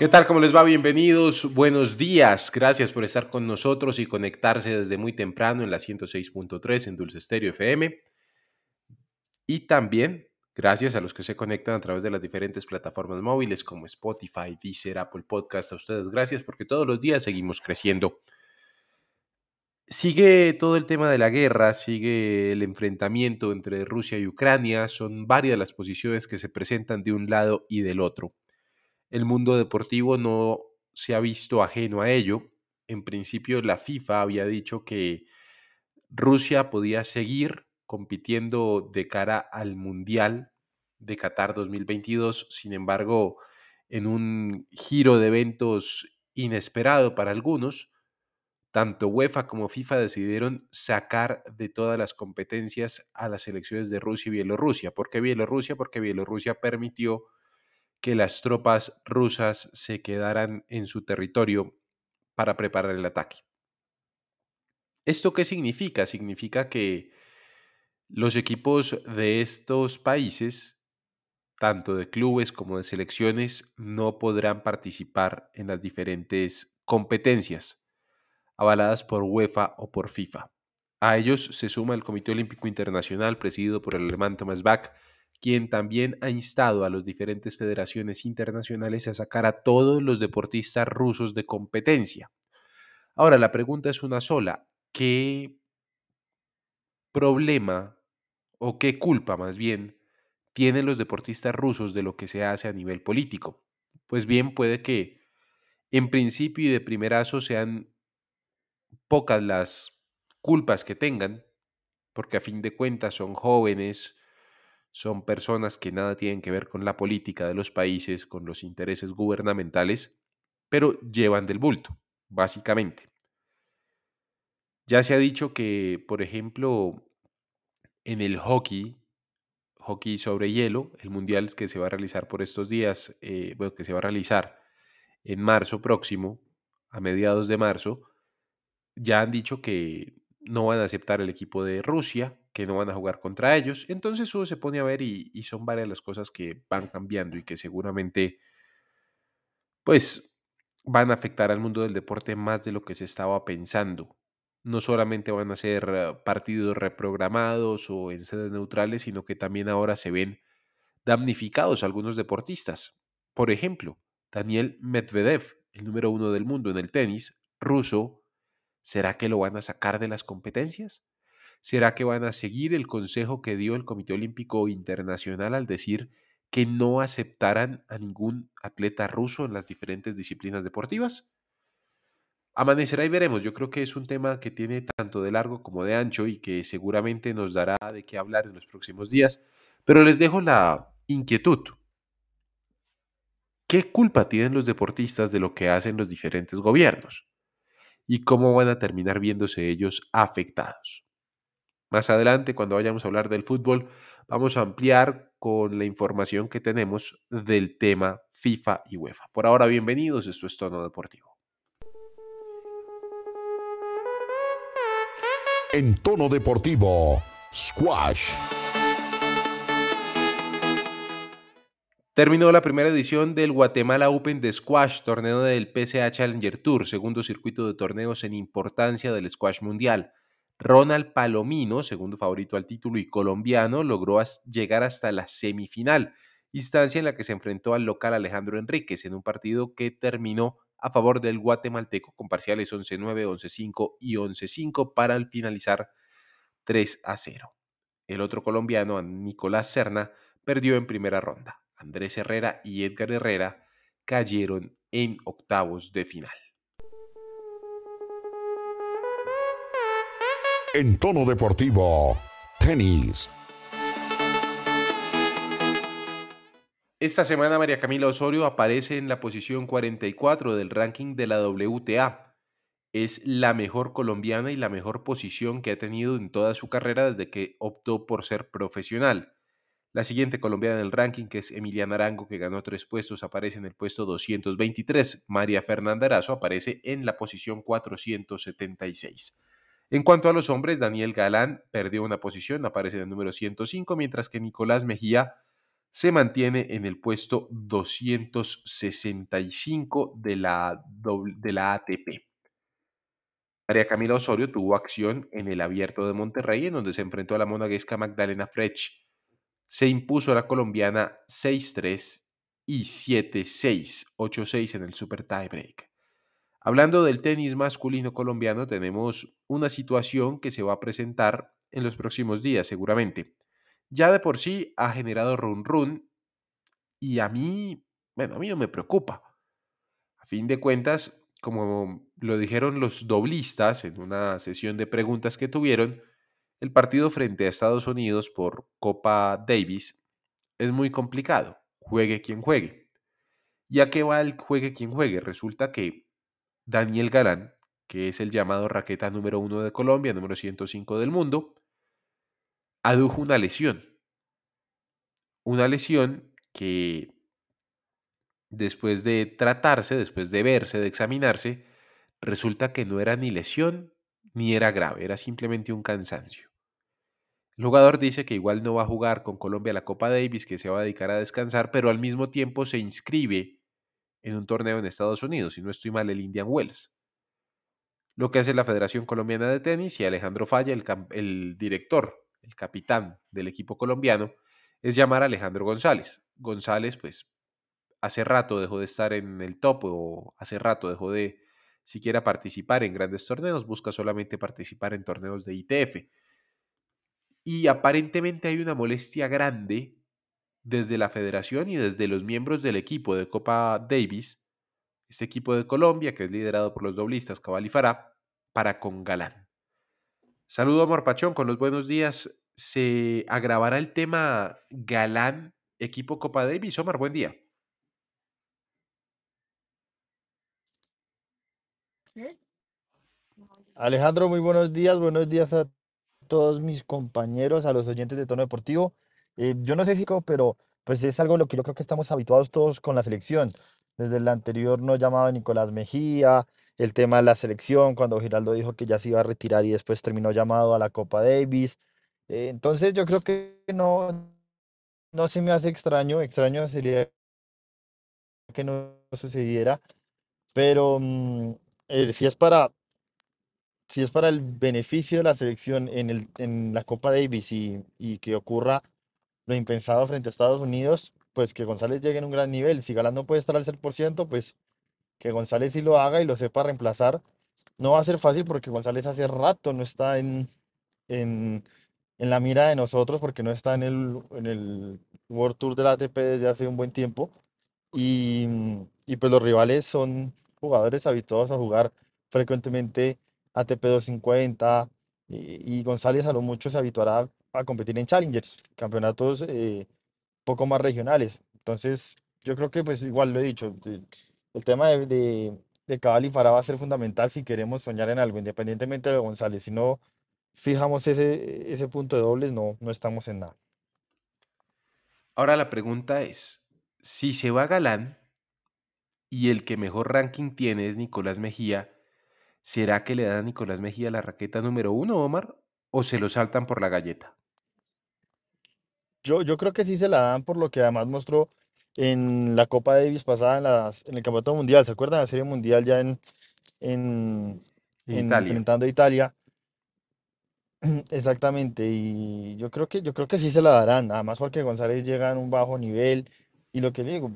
¿Qué tal? ¿Cómo les va? Bienvenidos. Buenos días. Gracias por estar con nosotros y conectarse desde muy temprano en la 106.3 en Dulce Estéreo FM. Y también gracias a los que se conectan a través de las diferentes plataformas móviles como Spotify, Deezer, Apple Podcast. A ustedes gracias porque todos los días seguimos creciendo. Sigue todo el tema de la guerra, sigue el enfrentamiento entre Rusia y Ucrania. Son varias las posiciones que se presentan de un lado y del otro. El mundo deportivo no se ha visto ajeno a ello. En principio, la FIFA había dicho que Rusia podía seguir compitiendo de cara al Mundial de Qatar 2022. Sin embargo, en un giro de eventos inesperado para algunos, tanto UEFA como FIFA decidieron sacar de todas las competencias a las selecciones de Rusia y Bielorrusia. ¿Por qué Bielorrusia? Porque Bielorrusia permitió que las tropas rusas se quedaran en su territorio para preparar el ataque. ¿Esto qué significa? Significa que los equipos de estos países, tanto de clubes como de selecciones, no podrán participar en las diferentes competencias avaladas por UEFA o por FIFA. A ellos se suma el Comité Olímpico Internacional presidido por el alemán Thomas Bach, quien también ha instado a las diferentes federaciones internacionales a sacar a todos los deportistas rusos de competencia. Ahora, la pregunta es una sola. ¿Qué problema o qué culpa más bien tienen los deportistas rusos de lo que se hace a nivel político? Pues bien, puede que en principio y de primerazo sean pocas las culpas que tengan, porque a fin de cuentas son jóvenes, son personas que nada tienen que ver con la política de los países, con los intereses gubernamentales, pero llevan del bulto, básicamente. Ya se ha dicho que, por ejemplo, en el hockey, hockey sobre hielo, el mundial que se va a realizar por estos días, eh, bueno, que se va a realizar en marzo próximo, a mediados de marzo, ya han dicho que no van a aceptar el equipo de Rusia, que no van a jugar contra ellos. Entonces uno se pone a ver y, son varias las cosas que van cambiando y que seguramente pues van a afectar al mundo del deporte más de lo que se estaba pensando. No solamente van a ser eh, partidos reprogramados o en sedes neutrales, sino que también ahora se ven damnificados algunos deportistas. Por ejemplo, Daniel Medvedev, el número uno del mundo en el tenis, ruso, ¿será que lo van a sacar de las competencias? ¿Será que van a seguir el consejo que dio el Comité Olímpico Internacional al decir que no aceptaran a ningún atleta ruso en las diferentes disciplinas deportivas? Amanecerá y veremos. Yo creo que es un tema que tiene tanto de largo como de ancho y que seguramente nos dará de qué hablar en los próximos días. Pero les dejo la inquietud. ¿Qué culpa tienen los deportistas de lo que hacen los diferentes gobiernos? ¿Y cómo van a terminar viéndose ellos afectados? Más adelante, cuando vayamos a hablar del fútbol, vamos a ampliar con la información que tenemos del tema FIFA y UEFA. Por ahora, bienvenidos, esto es Tono Deportivo. En Tono Deportivo, Squash. Terminó la primera edición del Guatemala Open de Squash, torneo del PCA Challenger Tour, segundo circuito de torneos en importancia del squash mundial. Ronald Palomino, segundo favorito al título y colombiano, logró llegar hasta la semifinal, instancia en la que se enfrentó al local Alejandro Enríquez en un partido que terminó a favor del guatemalteco con parciales 11-9, 11-5 y 11-5 para al finalizar 3 0. El otro colombiano, Nicolás Serna, perdió en primera ronda. Andrés Herrera y Edgar Herrera cayeron en octavos de final. En tono deportivo, tenis. Esta semana María Camila Osorio aparece en la posición 44 del ranking de la WTA. es la mejor colombiana y la mejor posición que ha tenido en toda su carrera desde que optó por ser profesional. La siguiente colombiana en el ranking, que es Emiliana Arango, que ganó tres puestos, aparece en el puesto 223. María Fernanda Arazo aparece en la posición 476. En cuanto a los hombres, Daniel Galán perdió una posición, aparece en el número 105, mientras que Nicolás Mejía se mantiene en el puesto 265 de la, de la ATP. María Camila Osorio tuvo acción en el Abierto de Monterrey, en donde se enfrentó a la monaguesca Magdalena Frech. Se impuso la colombiana 6-3 y 7-6, 8-6 en el Super Tiebreak. Hablando del tenis masculino colombiano, tenemos una situación que se va a presentar en los próximos días, seguramente. Ya de por sí ha generado run run y a mí, bueno, a mí no me preocupa. A fin de cuentas, como lo dijeron los doblistas en una sesión de preguntas que tuvieron, el partido frente a Estados Unidos por Copa Davis es muy complicado, juegue quien juegue. ¿Y a qué va el juegue quien juegue? Resulta que Daniel Galán, que es el llamado raqueta número uno de Colombia, número 105 del mundo, adujo una lesión. Una lesión que después de tratarse, después de verse, de examinarse, resulta que no era ni lesión ni era grave, era simplemente un cansancio. El jugador dice que igual no va a jugar con Colombia la Copa Davis, que se va a dedicar a descansar, pero al mismo tiempo se inscribe en un torneo en Estados Unidos, si no estoy mal, el Indian Wells. Lo que hace la Federación Colombiana de Tenis y Alejandro Falla, el, el director, el capitán del equipo colombiano, es llamar a Alejandro González. González, pues, hace rato dejó de estar en el top o hace rato dejó de siquiera participar en grandes torneos, busca solamente participar en torneos de ITF. Y aparentemente hay una molestia grande desde la federación y desde los miembros del equipo de Copa Davis, este equipo de Colombia que es liderado por los doblistas Cabal y Farah, para con Galán. Saludo a Morpachón con los buenos días. ¿Se agravará el tema Galán, equipo Copa Davis? Omar, buen día. Alejandro, muy buenos días, buenos días a todos mis compañeros, a los oyentes de Tono Deportivo. Eh, yo no sé si, pero pues es algo lo que yo creo que estamos habituados todos con la selección. Desde el anterior no llamaba Nicolás Mejía, el tema de la selección, cuando Giraldo dijo que ya se iba a retirar y después terminó llamado a la Copa Davis. Eh, entonces yo creo que no, no se me hace extraño, extraño sería que no sucediera, pero mm, eh, si es para si es para el beneficio de la selección en, el, en la Copa Davis y, y que ocurra lo impensado frente a Estados Unidos, pues que González llegue en un gran nivel. Si Galán no puede estar al 100%, pues que González sí lo haga y lo sepa reemplazar. No va a ser fácil porque González hace rato no está en, en, en la mira de nosotros porque no está en el, en el World Tour de la ATP desde hace un buen tiempo. Y, y pues los rivales son jugadores habituados a jugar frecuentemente ATP 250 y, y González a lo mucho se habituará a competir en Challengers, campeonatos eh, poco más regionales. Entonces, yo creo que pues igual lo he dicho, el, tema de, de, de Cabal y Farah va a ser fundamental si queremos soñar en algo, independientemente de González. Si no fijamos ese, ese punto de dobles, no, no estamos en nada. Ahora la pregunta es, si se va Galán y el que mejor ranking tiene es Nicolás Mejía, ¿será que le dan a Nicolás Mejía la raqueta número uno, Omar? ¿O se lo saltan por la galleta? Yo, yo creo que sí se la dan por lo que además mostró en la Copa Davis pasada en, las, en el Campeonato Mundial. ¿Se acuerdan? La Serie Mundial ya en, en, En en Italia. enfrentando a Italia. Exactamente, y yo creo que yo creo que sí se la darán, además porque González llega en un bajo nivel y lo que le digo,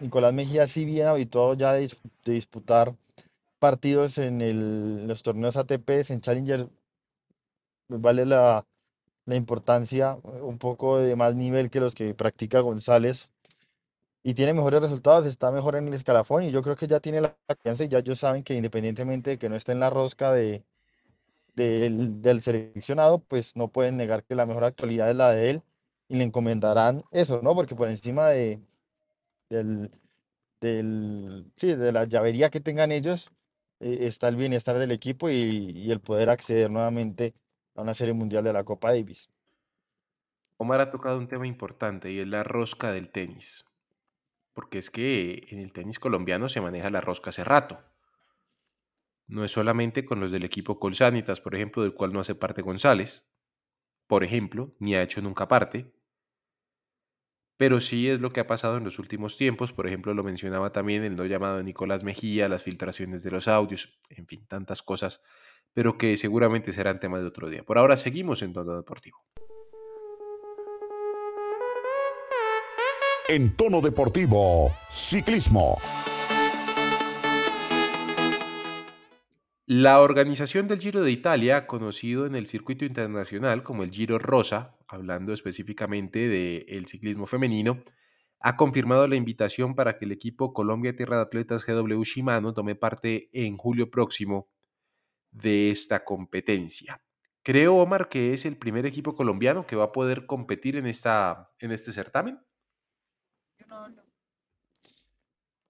Nicolás Mejía sí bien habituado ya de disputar partidos en los torneos ATP, en Challenger, vale la, importancia, eh, un poco de más nivel que los que practica González y tiene mejores resultados, está mejor en el escalafón y yo creo que ya tiene la confianza y ya ellos saben que independientemente de que no esté en la rosca de del, seleccionado, pues no pueden negar que la mejor actualidad es la de él y le encomendarán eso, ¿no? Porque por encima de, sí, de la llavería que tengan ellos, está el bienestar del equipo y, y el poder acceder nuevamente a una serie mundial de la Copa Davis. Omar ha tocado un tema importante y es la rosca del tenis. Porque es que en el tenis colombiano se maneja la rosca hace rato. No es solamente con los del equipo Colsanitas, por ejemplo, del cual no hace parte González, por ejemplo, ni ha hecho nunca parte, pero sí es lo que ha pasado en los últimos tiempos. Por ejemplo, lo mencionaba también el no llamado de Nicolás Mejía, las filtraciones de los audios, en fin, tantas cosas, pero que seguramente serán tema de otro día. Por ahora seguimos en tono deportivo. En tono deportivo, ciclismo. La organización del Giro de Italia, conocido en el circuito internacional como el Giro Rosa, hablando específicamente del ciclismo femenino, ha confirmado la invitación para que el equipo Colombia Tierra de Atletas GW Shimano tome parte en julio próximo de esta competencia. Creo, Omar, que es el primer equipo colombiano que va a poder competir en, esta, en este certamen.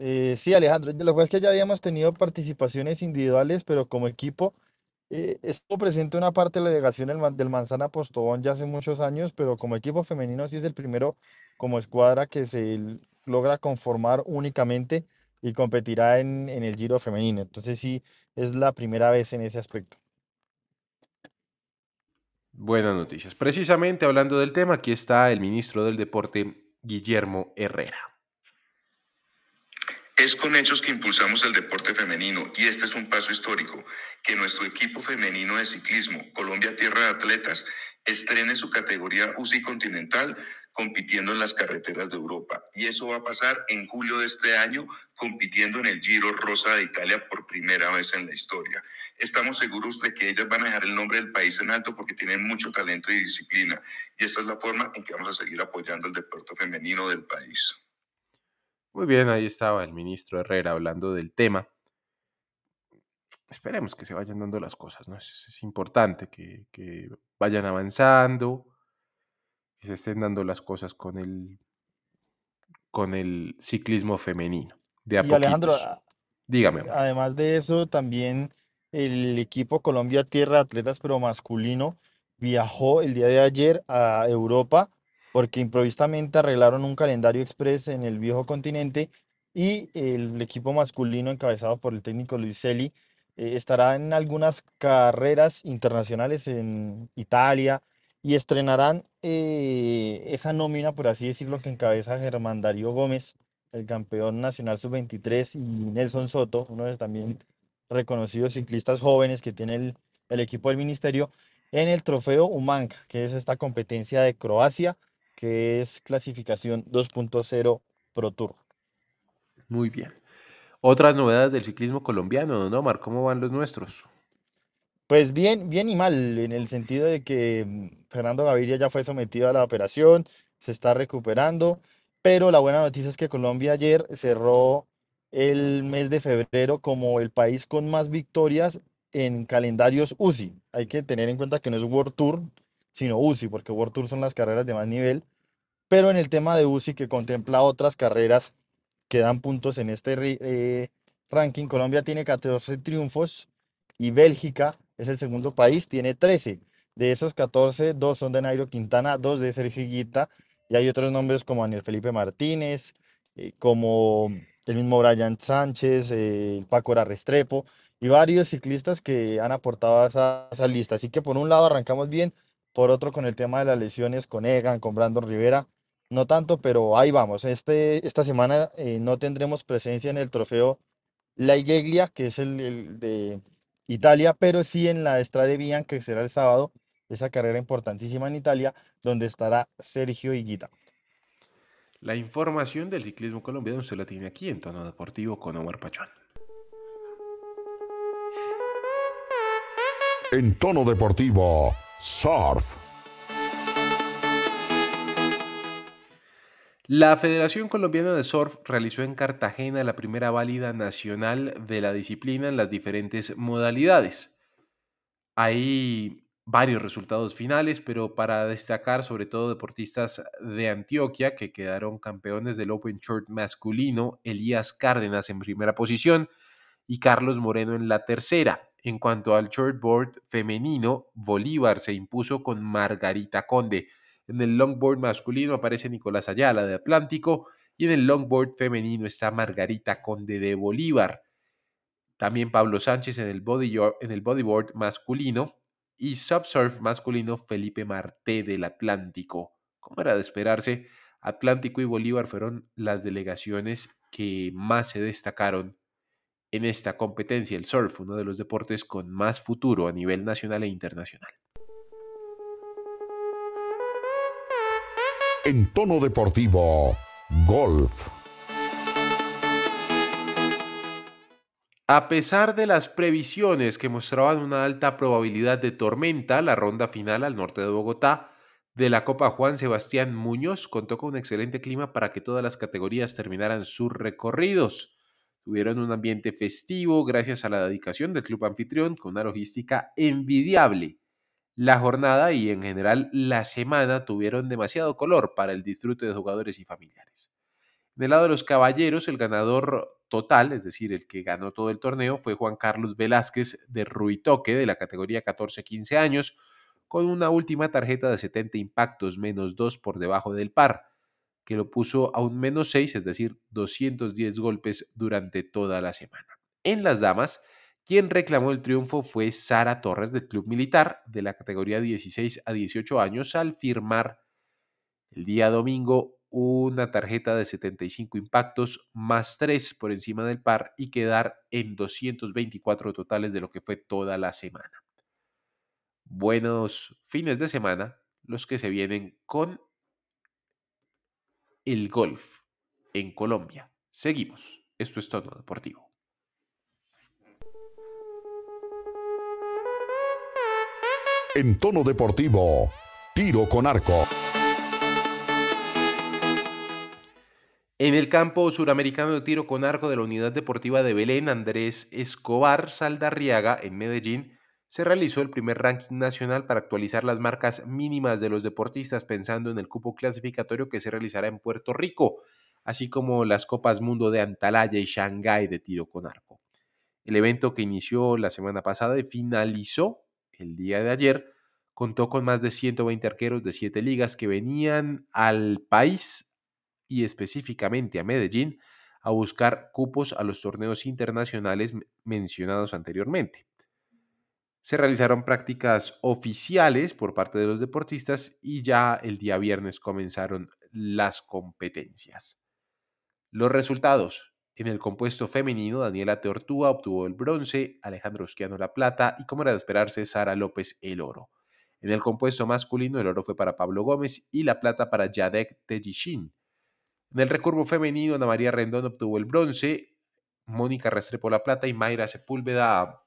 Eh, sí, Alejandro, lo pasa es que ya habíamos tenido participaciones individuales, pero como equipo eh, estuvo presente una parte de la delegación del, Man- del Manzana Postobón ya hace muchos años, pero como equipo femenino sí es el primero como escuadra que se logra conformar únicamente y competirá en, en el Giro femenino. Entonces sí, es la primera vez en ese aspecto. Buenas noticias. Precisamente hablando del tema, aquí está el ministro del Deporte, Guillermo Herrera. Es con hechos que impulsamos el deporte femenino y este es un paso histórico, que nuestro equipo femenino de ciclismo, Colombia Tierra de Atletas, estrene su categoría UCI Continental compitiendo en las carreteras de Europa. Y eso va a pasar en julio de este año, compitiendo en el Giro Rosa de Italia por primera vez en la historia. Estamos seguros de que ellas van a dejar el nombre del país en alto porque tienen mucho talento y disciplina. Y esta es la forma en que vamos a seguir apoyando el deporte femenino del país. Muy bien, ahí estaba el ministro Herrera hablando del tema. Esperemos que se vayan dando las cosas, ¿no? Es, es importante que, que vayan avanzando, que se estén dando las cosas con el, con el ciclismo femenino, de a Y Alejandro, Dígame, además de eso, también el equipo Colombia Tierra Atletas, pero masculino, viajó el día de ayer a Europa porque improvisamente arreglaron un calendario express en el viejo continente y el equipo masculino encabezado por el técnico Luis Celi eh, estará en algunas carreras internacionales en Italia y estrenarán eh, esa nómina, por así decirlo, que encabeza Germán Darío Gómez, el campeón nacional sub-23, y Nelson Soto, uno de los también reconocidos ciclistas jóvenes que tiene el, el equipo del ministerio, en el trofeo Umank, que es esta competencia de Croacia, que es clasificación 2.0 Pro Tour. Muy bien. Otras novedades del ciclismo colombiano, don Omar, ¿cómo van los nuestros? Pues bien, bien y mal, en el sentido de que mm, Fernando Gaviria ya fue sometido a la operación, se está recuperando, pero la buena noticia es que Colombia ayer cerró el mes de febrero como el país con más victorias en calendarios UCI. Hay que tener en cuenta que no es World Tour, sino UCI, porque World Tour son las carreras de más nivel, pero en el tema de UCI que contempla otras carreras que dan puntos en este eh, ranking, Colombia tiene 14 triunfos y Bélgica es el segundo país, tiene 13. De esos 14, dos son de Nairo Quintana, dos de Sergio Higuita, y hay otros nombres como Daniel Felipe Martínez, eh, como el mismo Brian Sánchez, eh, Paco Restrepo, y varios ciclistas que han aportado a esa, esa lista. Así que por un lado arrancamos bien, por otro con el tema de las lesiones con Egan, con Brandon Rivera, no tanto, pero ahí vamos. Este, esta semana eh, no tendremos presencia en el trofeo La Igeglia, que es el, el de Italia, pero sí en la Strade Bianca, que será el sábado, esa carrera importantísima en Italia, donde estará Sergio Higuita. La información del ciclismo colombiano usted la tiene aquí en Tono Deportivo con Omar Pachón. En tono deportivo, surf. La Federación Colombiana de Surf realizó en Cartagena la primera válida nacional de la disciplina en las diferentes modalidades. Hay varios resultados finales, pero para destacar sobre todo deportistas de Antioquia que quedaron campeones del Open Short masculino, Elías Cárdenas en primera posición y Carlos Moreno en la tercera. En cuanto al shortboard femenino, Bolívar se impuso con Margarita Conde. En el longboard masculino aparece Nicolás Ayala de Atlántico y en el longboard femenino está Margarita Conde de Bolívar. También Pablo Sánchez en el, body, en el bodyboard masculino y subsurf masculino Felipe Marté del Atlántico. Como era de esperarse, Atlántico y Bolívar fueron las delegaciones que más se destacaron en esta competencia, el surf, uno de los deportes con más futuro a nivel nacional e internacional. En tono deportivo, golf. A pesar de las previsiones que mostraban una alta probabilidad de tormenta, la ronda final al norte de Bogotá de la Copa Juan Sebastián Muñoz contó con un excelente clima para que todas las categorías terminaran sus recorridos. Tuvieron un ambiente festivo gracias a la dedicación del club anfitrión con una logística envidiable. La jornada y en general la semana tuvieron demasiado color para el disfrute de jugadores y familiares. En el lado de los caballeros, el ganador total, es decir, el que ganó todo el torneo, fue Juan Carlos Velázquez de Ruitoque de la categoría 14-15 años, con una última tarjeta de 70 impactos menos 2 por debajo del par que lo puso a un menos 6, es decir, 210 golpes durante toda la semana. En las damas, quien reclamó el triunfo fue Sara Torres del Club Militar de la categoría 16 a 18 años al firmar el día domingo una tarjeta de 75 impactos más 3 por encima del par y quedar en 224 totales de lo que fue toda la semana. Buenos fines de semana los que se vienen con el golf en Colombia. Seguimos. Esto es Tono Deportivo. En tono deportivo, tiro con arco. En el campo suramericano de tiro con arco de la Unidad Deportiva de Belén, Andrés Escobar Saldarriaga, en Medellín, se realizó el primer ranking nacional para actualizar las marcas mínimas de los deportistas pensando en el cupo clasificatorio que se realizará en Puerto Rico, así como las Copas Mundo de Antalya y Shanghái de tiro con arco. El evento que inició la semana pasada y finalizó el día de ayer contó con más de 120 arqueros de siete ligas que venían al país y específicamente a Medellín a buscar cupos a los torneos internacionales mencionados anteriormente. Se realizaron prácticas oficiales por parte de los deportistas y ya el día viernes comenzaron las competencias. Los resultados. En el compuesto femenino, Daniela Teortúa obtuvo el bronce, Alejandro Osquiano la plata y, como era de esperarse, Sara López el oro. En el compuesto masculino, el oro fue para Pablo Gómez y la plata para Yadek Tejishin. En el recurvo femenino, Ana María Rendón obtuvo el bronce, Mónica Restrepo la plata y Mayra Sepúlveda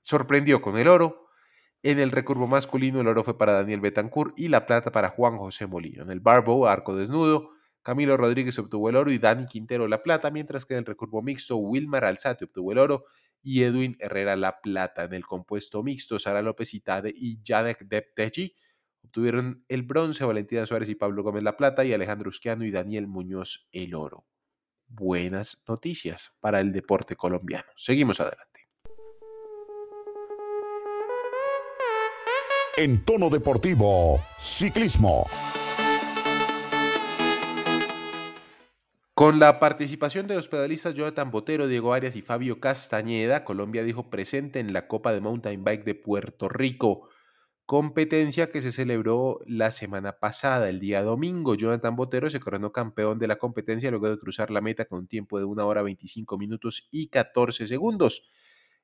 sorprendió con el oro. En el recurvo masculino el oro fue para Daniel Betancourt y la plata para Juan José Molino. En el barbo, arco desnudo, Camilo Rodríguez obtuvo el oro y Dani Quintero la plata, mientras que en el recurvo mixto Wilmar Alzate obtuvo el oro y Edwin Herrera la plata. En el compuesto mixto, Sara López Itade y Yadek Deptechi obtuvieron el bronce, Valentina Suárez y Pablo Gómez la plata y Alejandro Usquiano y Daniel Muñoz el oro. Buenas noticias para el deporte colombiano. Seguimos adelante. En tono deportivo, ciclismo. Con la participación de los pedalistas Jonathan Botero, Diego Arias y Fabio Castañeda, Colombia dijo presente en la Copa de Mountain Bike de Puerto Rico, competencia que se celebró la semana pasada, el día domingo. Jonathan Botero se coronó campeón de la competencia luego de cruzar la meta con un tiempo de 1 hora 25 minutos y 14 segundos.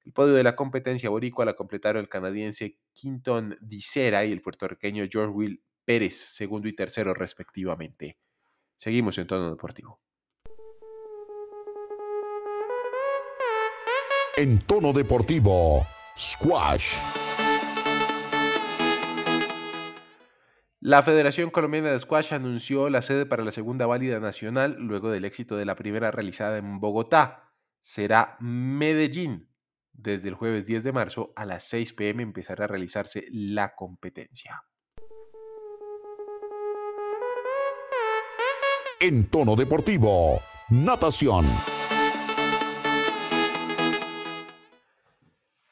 El podio de la competencia boricua la completaron el canadiense Quinton Dicera y el puertorriqueño George Will Pérez, segundo y tercero respectivamente. Seguimos en tono deportivo. En tono deportivo, squash. La Federación Colombiana de Squash anunció la sede para la segunda válida nacional luego del éxito de la primera realizada en Bogotá. Será Medellín, desde el jueves 10 de marzo a las 6 pm empezará a realizarse la competencia. En tono deportivo, natación.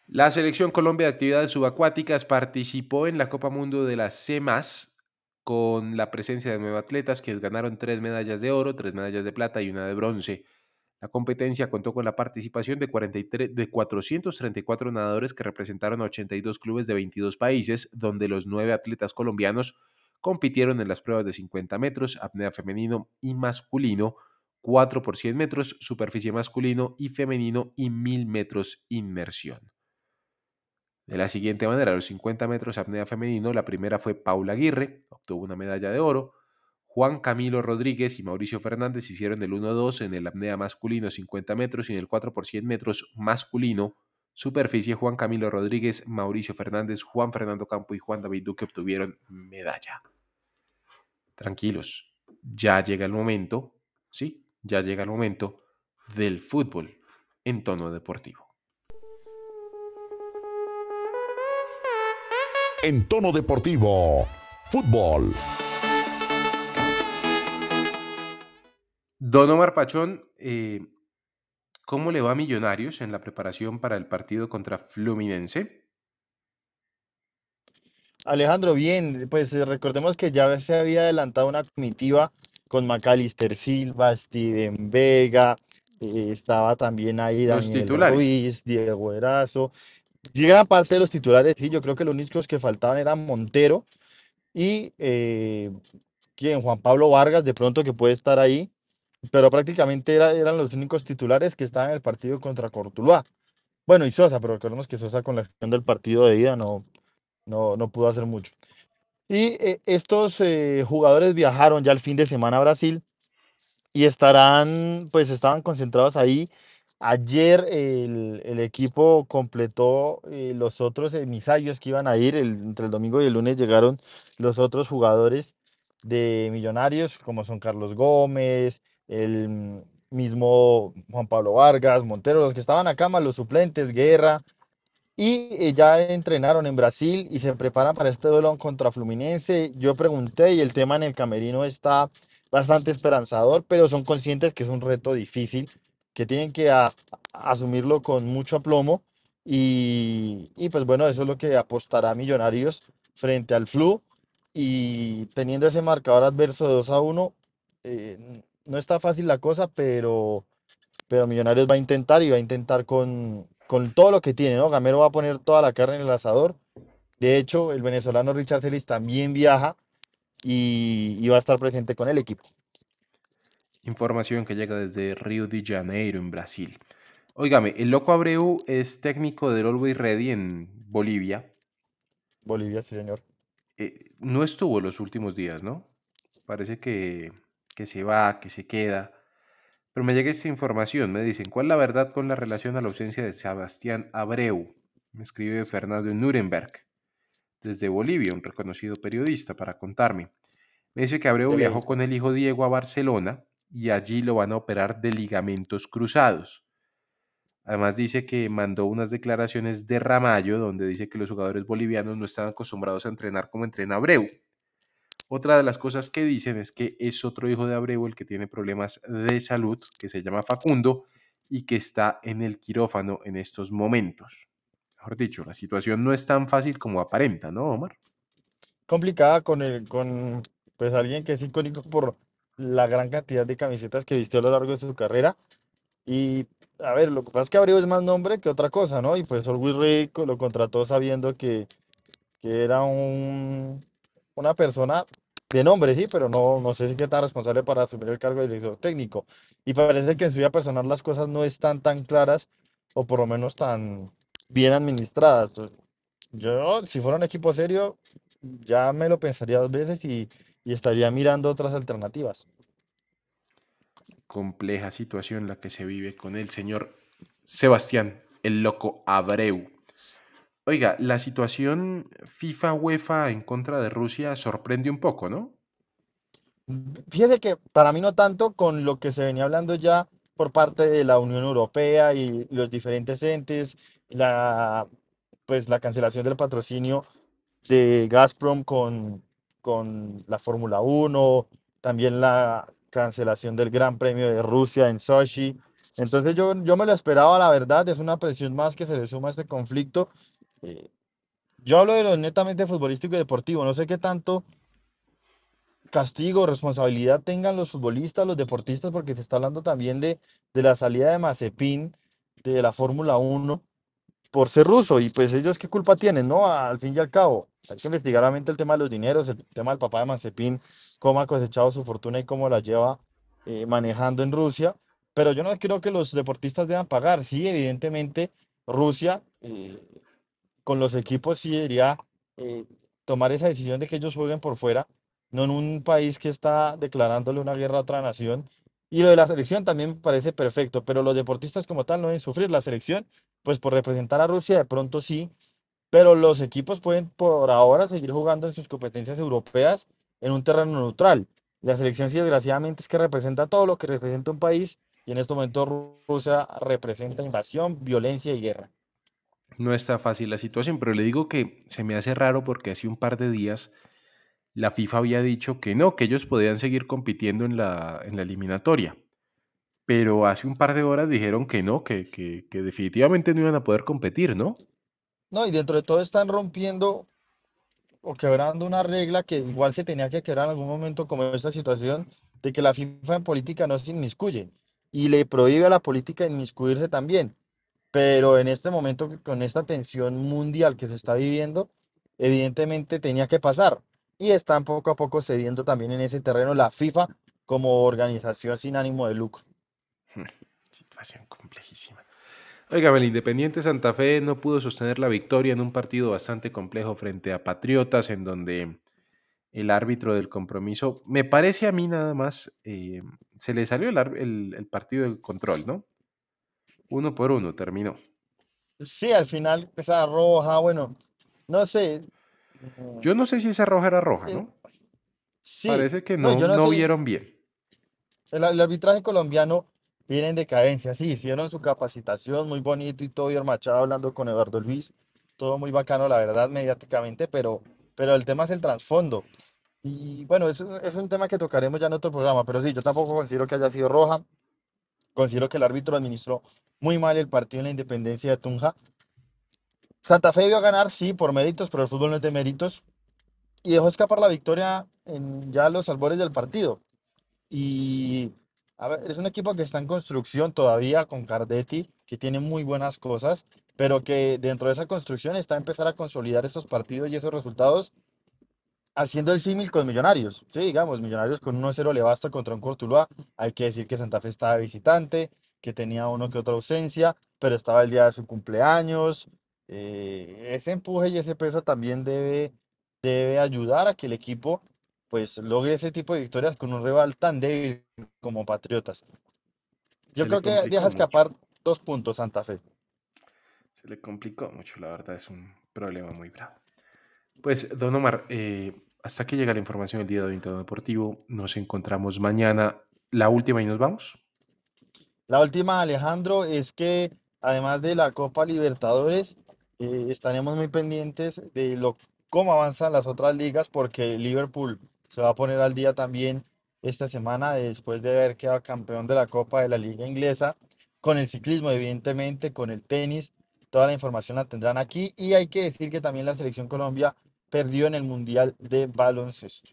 La selección Colombia de actividades subacuáticas participó en la Copa Mundo de las CEMAS con la presencia de nueve atletas que ganaron tres medallas de oro, tres medallas de plata y una de bronce. La competencia contó con la participación de, 43, de 434 nadadores que representaron a 82 clubes de 22 países, donde los nueve atletas colombianos compitieron en las pruebas de 50 metros, apnea femenino y masculino, 4 por 100 metros, superficie masculino y femenino y 1000 metros inmersión. De la siguiente manera, los 50 metros apnea femenino, la primera fue Paula Aguirre, obtuvo una medalla de oro. Juan Camilo Rodríguez y Mauricio Fernández hicieron el 1-2 en el apnea masculino 50 metros y en el 4 por 100 metros masculino. Superficie Juan Camilo Rodríguez, Mauricio Fernández, Juan Fernando Campo y Juan David Duque obtuvieron medalla. Tranquilos, ya llega el momento, sí, ya llega el momento del fútbol en tono deportivo. En tono deportivo, fútbol. Don Omar Pachón, eh, ¿cómo le va a Millonarios en la preparación para el partido contra Fluminense? Alejandro, bien, pues eh, recordemos que ya se había adelantado una comitiva con Macalister Silva, Steven Vega, eh, estaba también ahí Los Daniel titulares. Ruiz, Diego Erazo, y gran parte de los titulares, sí, yo creo que los únicos que faltaban eran Montero y eh, ¿quién? Juan Pablo Vargas, de pronto que puede estar ahí, pero prácticamente era- eran los únicos titulares que estaban en el partido contra Cortuluá. Bueno, y Sosa, pero recordemos que Sosa con la acción del partido de ida no, no, no pudo hacer mucho. Y eh, estos eh, jugadores viajaron ya el fin de semana a Brasil y estarán, pues estaban concentrados ahí. Ayer el, el equipo completó eh, los otros emisarios que iban a ir, el- entre el domingo y el lunes llegaron los otros jugadores de Millonarios, como son Carlos Gómez, el mismo Juan Pablo Vargas, Montero, los que estaban acá, más los suplentes, Guerra, y eh, ya entrenaron en Brasil y se preparan para este duelo contra Fluminense. Yo pregunté y el tema en el camerino está bastante esperanzador, pero son conscientes que es un reto difícil, que tienen que asumirlo con mucho aplomo. Y, y pues bueno, eso es lo que apostará Millonarios frente al Flu. Y teniendo ese marcador adverso de 2 a 1, eh, no está fácil la cosa, pero pero Millonarios va a intentar y va a intentar con, con todo lo que tiene, ¿no? Gamero va a poner toda la carne en el asador. De hecho, el venezolano Richard Celis también viaja y, y va a estar presente con el equipo. Información que llega desde Río de Janeiro, en Brasil. Óigame, el Loco Abreu es técnico del Always Ready en Bolivia. Bolivia, sí, señor. Eh, no estuvo los últimos días, ¿no? Parece que, que se va, que se queda. Pero me llega esta información, me dicen, ¿cuál es la verdad con la relación a la ausencia de Sebastián Abreu? Me escribe Fernando Nuremberg, desde Bolivia, un reconocido periodista, para contarme. Me dice que Abreu viajó con el hijo Diego a Barcelona y allí lo van a operar de ligamentos cruzados. Además dice que mandó unas declaraciones de Ramallo donde dice que los jugadores bolivianos no están acostumbrados a entrenar como entrena Abreu. Otra de las cosas que dicen es que es otro hijo de Abreu el que tiene problemas de salud, que se llama Facundo y que está en el quirófano en estos momentos. Mejor dicho, la situación no es tan fácil como aparenta, ¿no, Omar? Complicada con, el, con pues, alguien que es icónico por la gran cantidad de camisetas que vistió a lo largo de su carrera. Y a ver, lo que pasa es que Abreu es más nombre que otra cosa, ¿no? Y pues Always Ready co- lo contrató sabiendo que, que era un, una persona de nombre, sí, pero no, no sé si qué tan responsable para asumir el cargo de director técnico. Y parece que en su vida personal las cosas no están tan claras o por lo menos tan bien administradas. Entonces, yo, si fuera un equipo serio, ya me lo pensaría dos veces y, y estaría mirando otras alternativas. Compleja situación la que se vive con el señor Sebastián, el loco Abreu. Oiga, la situación FIFA-UEFA en contra de Rusia sorprende un poco, ¿no? Fíjese que para mí no tanto con lo que se venía hablando ya por parte de la Unión Europea y los diferentes entes, la, pues la cancelación del patrocinio de Gazprom con, con la Fórmula 1, también la cancelación del Gran Premio de Rusia en Sochi. Entonces yo, yo me lo esperaba, la verdad, es una presión más que se le suma a este conflicto. Eh, yo hablo de lo netamente futbolístico y deportivo, no sé qué tanto castigo, responsabilidad tengan los futbolistas, los deportistas, porque se está hablando también de, de la salida de Mazepin de la Fórmula 1 por ser ruso y pues ellos qué culpa tienen, ¿no? Al fin y al cabo, hay que investigar realmente el tema de los dineros, el tema del papá de Mazepin, cómo ha cosechado su fortuna y cómo la lleva eh, manejando en Rusia, pero yo no creo que los deportistas deban pagar, sí, evidentemente Rusia eh, con los equipos sí debería eh, tomar esa decisión de que ellos jueguen por fuera, no en un país que está declarándole una guerra a otra nación. Y lo de la selección también me parece perfecto, pero los deportistas como tal no deben sufrir. La selección, pues por representar a Rusia de pronto sí, pero los equipos pueden por ahora seguir jugando en sus competencias europeas en un terreno neutral. La selección sí, desgraciadamente, es que representa todo lo que representa un país y en este momento Ru- Rusia representa invasión, violencia y guerra. No está fácil la situación, pero le digo que se me hace raro porque hace un par de días la FIFA había dicho que no, que ellos podían seguir compitiendo en la, en la eliminatoria. Pero hace un par de horas dijeron que no, que, que, que definitivamente no iban a poder competir, ¿no? No, y dentro de todo están rompiendo o quebrando una regla que igual se tenía que quebrar en algún momento como esta situación de que la FIFA en política no se inmiscuye y le prohíbe a la política inmiscuirse también. Pero en este momento, con esta tensión mundial que se está viviendo, evidentemente tenía que pasar. Y están poco a poco cediendo también en ese terreno la FIFA como organización sin ánimo de lucro. Situación complejísima. Óigame, el Independiente Santa Fe no pudo sostener la victoria en un partido bastante complejo frente a Patriotas, en donde el árbitro del compromiso, me parece a mí nada más, eh, se le salió el partido del control, ¿no? Uno por uno terminó. Sí, al final esa roja, bueno, no sé. Yo no sé si esa roja era roja, ¿no? Sí, Parece que no, no, vieron bien. El, el arbitraje colombiano viene en decadencia, sí, hicieron su capacitación muy bonito y todo bien Machado hablando con Eduardo Luis, todo muy bacano, la verdad, mediáticamente, pero, pero el tema es el trasfondo. Y bueno, es, es un tema que tocaremos ya en otro programa, pero sí, yo tampoco considero que haya sido roja, considero que el árbitro administró muy mal el partido en la Independencia de Tunja. Santa Fe debió ganar, sí, por méritos, pero el fútbol no es de méritos, y dejó escapar la victoria en ya los albores del partido. Y es un equipo que está en construcción todavía con Cardetti, que tiene muy buenas cosas, pero que dentro de esa construcción está a empezar a consolidar esos partidos y esos resultados haciendo el símil con Millonarios. Sí, digamos, Millonarios con 1-0 le basta contra un Cortuluá. Hay que decir que Santa Fe estaba visitante, que tenía uno que otra ausencia, pero estaba el día de su cumpleaños. Eh, ese empuje y ese peso también debe, debe ayudar a que el equipo pues logre ese tipo de victorias con un rival tan débil como Patriotas. Yo Se creo que deja mucho. escapar dos puntos Santa Fe. Se le complicó mucho, la verdad, es un problema muy bravo. Pues, don Omar, eh, hasta aquí llega la información del día de hoy en Tono Deportivo. Nos encontramos mañana. La última y nos vamos. La última, Alejandro, es que además de la Copa Libertadores, eh, estaremos muy pendientes de lo, cómo avanzan las otras ligas, porque Liverpool se va a poner al día también esta semana, después de haber quedado campeón de la Copa de la Liga Inglesa, con el ciclismo, evidentemente, con el tenis. Toda la información la tendrán aquí. Y hay que decir que también la Selección Colombia perdió en el Mundial de Baloncesto.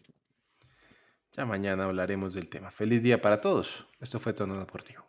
Ya mañana hablaremos del tema. Feliz día para todos. Esto fue Tono Deportivo.